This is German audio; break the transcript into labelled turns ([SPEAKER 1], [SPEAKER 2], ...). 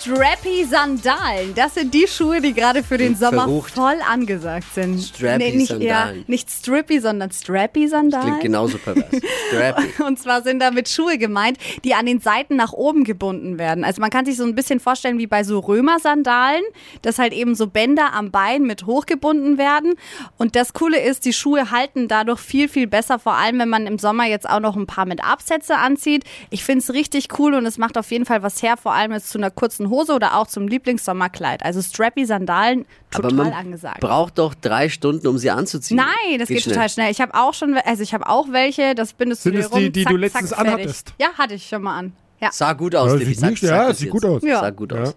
[SPEAKER 1] Strappy Sandalen. Das sind die Schuhe, die gerade für den Sommer
[SPEAKER 2] Verrucht.
[SPEAKER 1] voll angesagt sind.
[SPEAKER 2] Strappy
[SPEAKER 1] nicht,
[SPEAKER 2] Sandalen.
[SPEAKER 1] Ja, nicht Strippy, sondern Strappy Sandalen.
[SPEAKER 2] Klingt genauso pervers. Strappy.
[SPEAKER 1] Und zwar sind damit Schuhe gemeint, die an den Seiten nach oben gebunden werden. Also man kann sich so ein bisschen vorstellen wie bei so Römer-Sandalen, dass halt eben so Bänder am Bein mit hochgebunden werden. Und das Coole ist, die Schuhe halten dadurch viel, viel besser, vor allem wenn man im Sommer jetzt auch noch ein paar mit Absätze anzieht. Ich finde es richtig cool und es macht auf jeden Fall was her, vor allem jetzt zu einer kurzen Hose oder auch zum Lieblingssommerkleid. Also Strappy-Sandalen,
[SPEAKER 2] Aber
[SPEAKER 1] total
[SPEAKER 2] man
[SPEAKER 1] angesagt.
[SPEAKER 2] braucht doch drei Stunden, um sie anzuziehen.
[SPEAKER 1] Nein, das geht, total schnell. Ich habe auch schon, also ich habe auch welche, das bindest
[SPEAKER 3] Sind
[SPEAKER 1] du dir
[SPEAKER 3] es
[SPEAKER 1] rum,
[SPEAKER 3] die, die
[SPEAKER 1] zack,
[SPEAKER 3] du letztens
[SPEAKER 1] zack,
[SPEAKER 3] anhattest?
[SPEAKER 1] Ja, hatte ich schon mal an. Ja.
[SPEAKER 2] Sah gut aus,
[SPEAKER 3] Ja,
[SPEAKER 2] Divi.
[SPEAKER 3] sieht
[SPEAKER 2] Sag-
[SPEAKER 3] nicht-
[SPEAKER 2] sag
[SPEAKER 3] ja,
[SPEAKER 2] das
[SPEAKER 3] sieht gut aus.
[SPEAKER 1] Ja.
[SPEAKER 2] Sah gut
[SPEAKER 3] Ja.
[SPEAKER 2] aus.